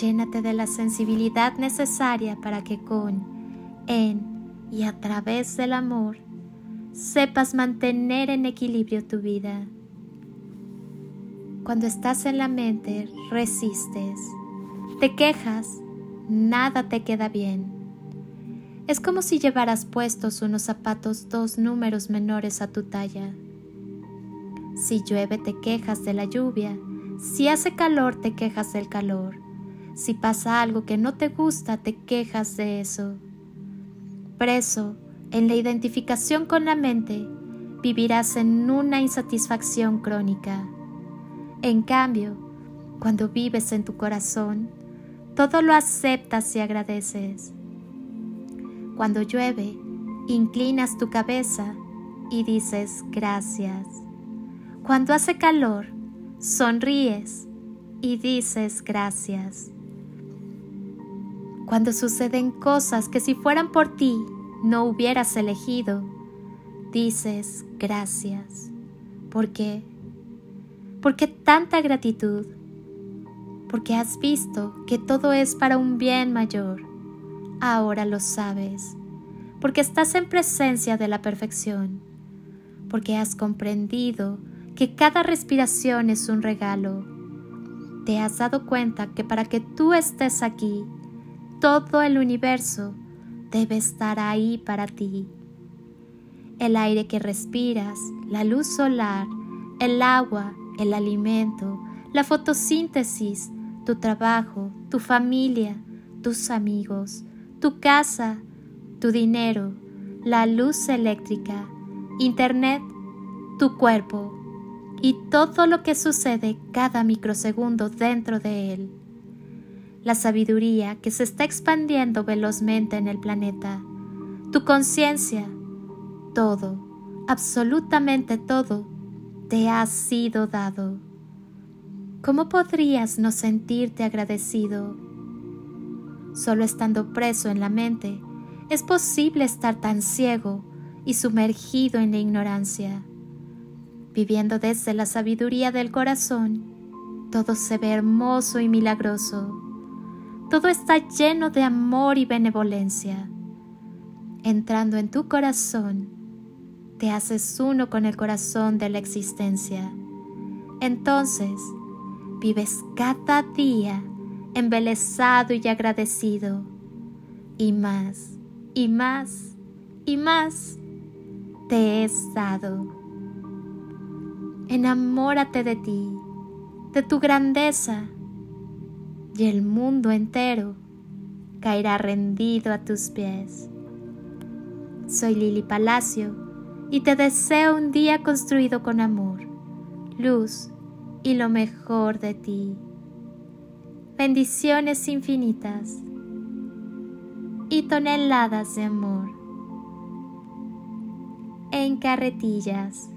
Llénate de la sensibilidad necesaria para que con, en y a través del amor sepas mantener en equilibrio tu vida. Cuando estás en la mente, resistes, te quejas, nada te queda bien. Es como si llevaras puestos unos zapatos dos números menores a tu talla. Si llueve te quejas de la lluvia, si hace calor te quejas del calor si pasa algo que no te gusta, te quejas de eso. Preso en la identificación con la mente, vivirás en una insatisfacción crónica. En cambio, cuando vives en tu corazón, todo lo aceptas y agradeces. Cuando llueve, inclinas tu cabeza y dices gracias. Cuando hace calor, sonríes y dices gracias cuando suceden cosas que si fueran por ti no hubieras elegido, dices gracias. ¿Por qué? ¿Por qué tanta gratitud? Porque has visto que todo es para un bien mayor. Ahora lo sabes. Porque estás en presencia de la perfección. Porque has comprendido que cada respiración es un regalo. Te has dado cuenta que para que tú estés aquí, todo el universo debe estar ahí para ti. El aire que respiras, la luz solar, el agua, el alimento, la fotosíntesis, tu trabajo, tu familia, tus amigos, tu casa, tu dinero, la luz eléctrica, internet, tu cuerpo y todo lo que sucede cada microsegundo dentro de él la sabiduría que se está expandiendo velozmente en el planeta, tu conciencia, todo, absolutamente todo, te ha sido dado. ¿Cómo podrías no sentirte agradecido? Solo estando preso en la mente es posible estar tan ciego y sumergido en la ignorancia. Viviendo desde la sabiduría del corazón, todo se ve hermoso y milagroso todo está lleno de amor y benevolencia. Entrando en tu corazón, te haces uno con el corazón de la existencia. Entonces, vives cada día embelesado y agradecido. Y más, y más, y más te he dado. Enamórate de ti, de tu grandeza, y el mundo entero caerá rendido a tus pies. Soy Lili Palacio y te deseo un día construido con amor, luz y lo mejor de ti. Bendiciones infinitas y toneladas de amor en carretillas.